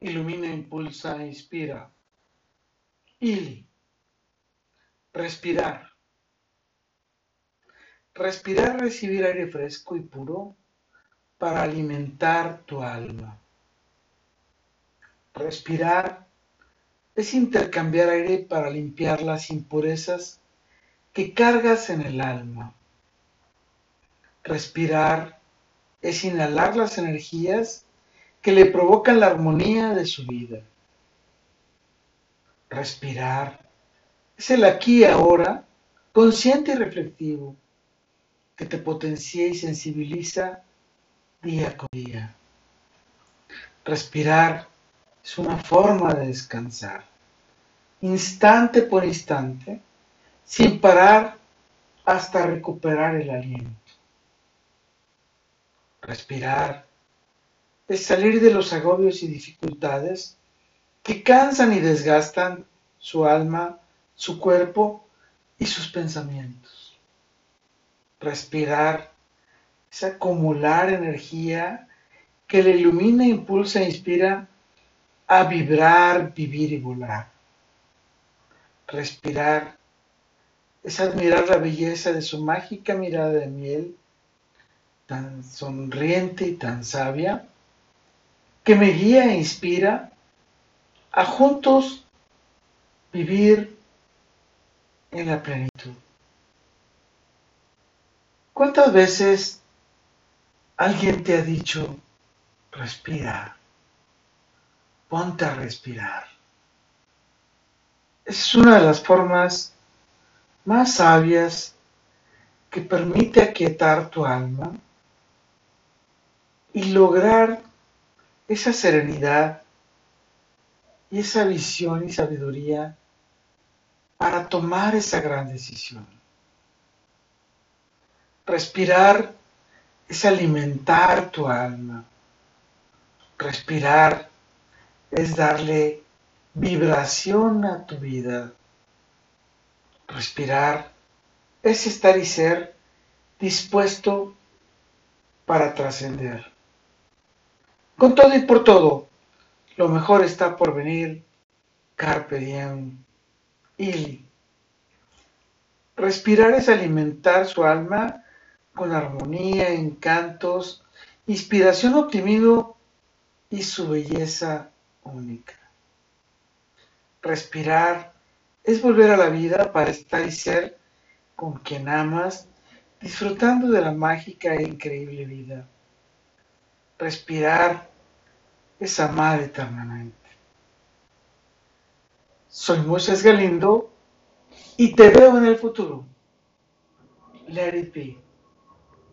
ilumina, impulsa, inspira. Ili. Respirar. Respirar, recibir aire fresco y puro para alimentar tu alma. Respirar es intercambiar aire para limpiar las impurezas que cargas en el alma. Respirar es inhalar las energías que le provocan la armonía de su vida. Respirar es el aquí y ahora, consciente y reflectivo, que te potencia y sensibiliza día con día. Respirar es una forma de descansar, instante por instante, sin parar hasta recuperar el aliento. Respirar es salir de los agobios y dificultades que cansan y desgastan su alma, su cuerpo y sus pensamientos. Respirar es acumular energía que le ilumina, impulsa e inspira a vibrar, vivir y volar. Respirar es admirar la belleza de su mágica mirada de miel, tan sonriente y tan sabia, que me guía e inspira a juntos vivir en la plenitud. ¿Cuántas veces alguien te ha dicho, respira, ponte a respirar? Es una de las formas más sabias que permite aquietar tu alma y lograr esa serenidad y esa visión y sabiduría para tomar esa gran decisión. Respirar es alimentar tu alma. Respirar es darle vibración a tu vida. Respirar es estar y ser dispuesto para trascender. Con todo y por todo, lo mejor está por venir. Carpe diem. Ili. Respirar es alimentar su alma con armonía, encantos, inspiración, optimismo y su belleza única. Respirar es volver a la vida para estar y ser con quien amas, disfrutando de la mágica e increíble vida. Respirar es amar eternamente. Soy Moisés Galindo y te veo en el futuro. Let it be.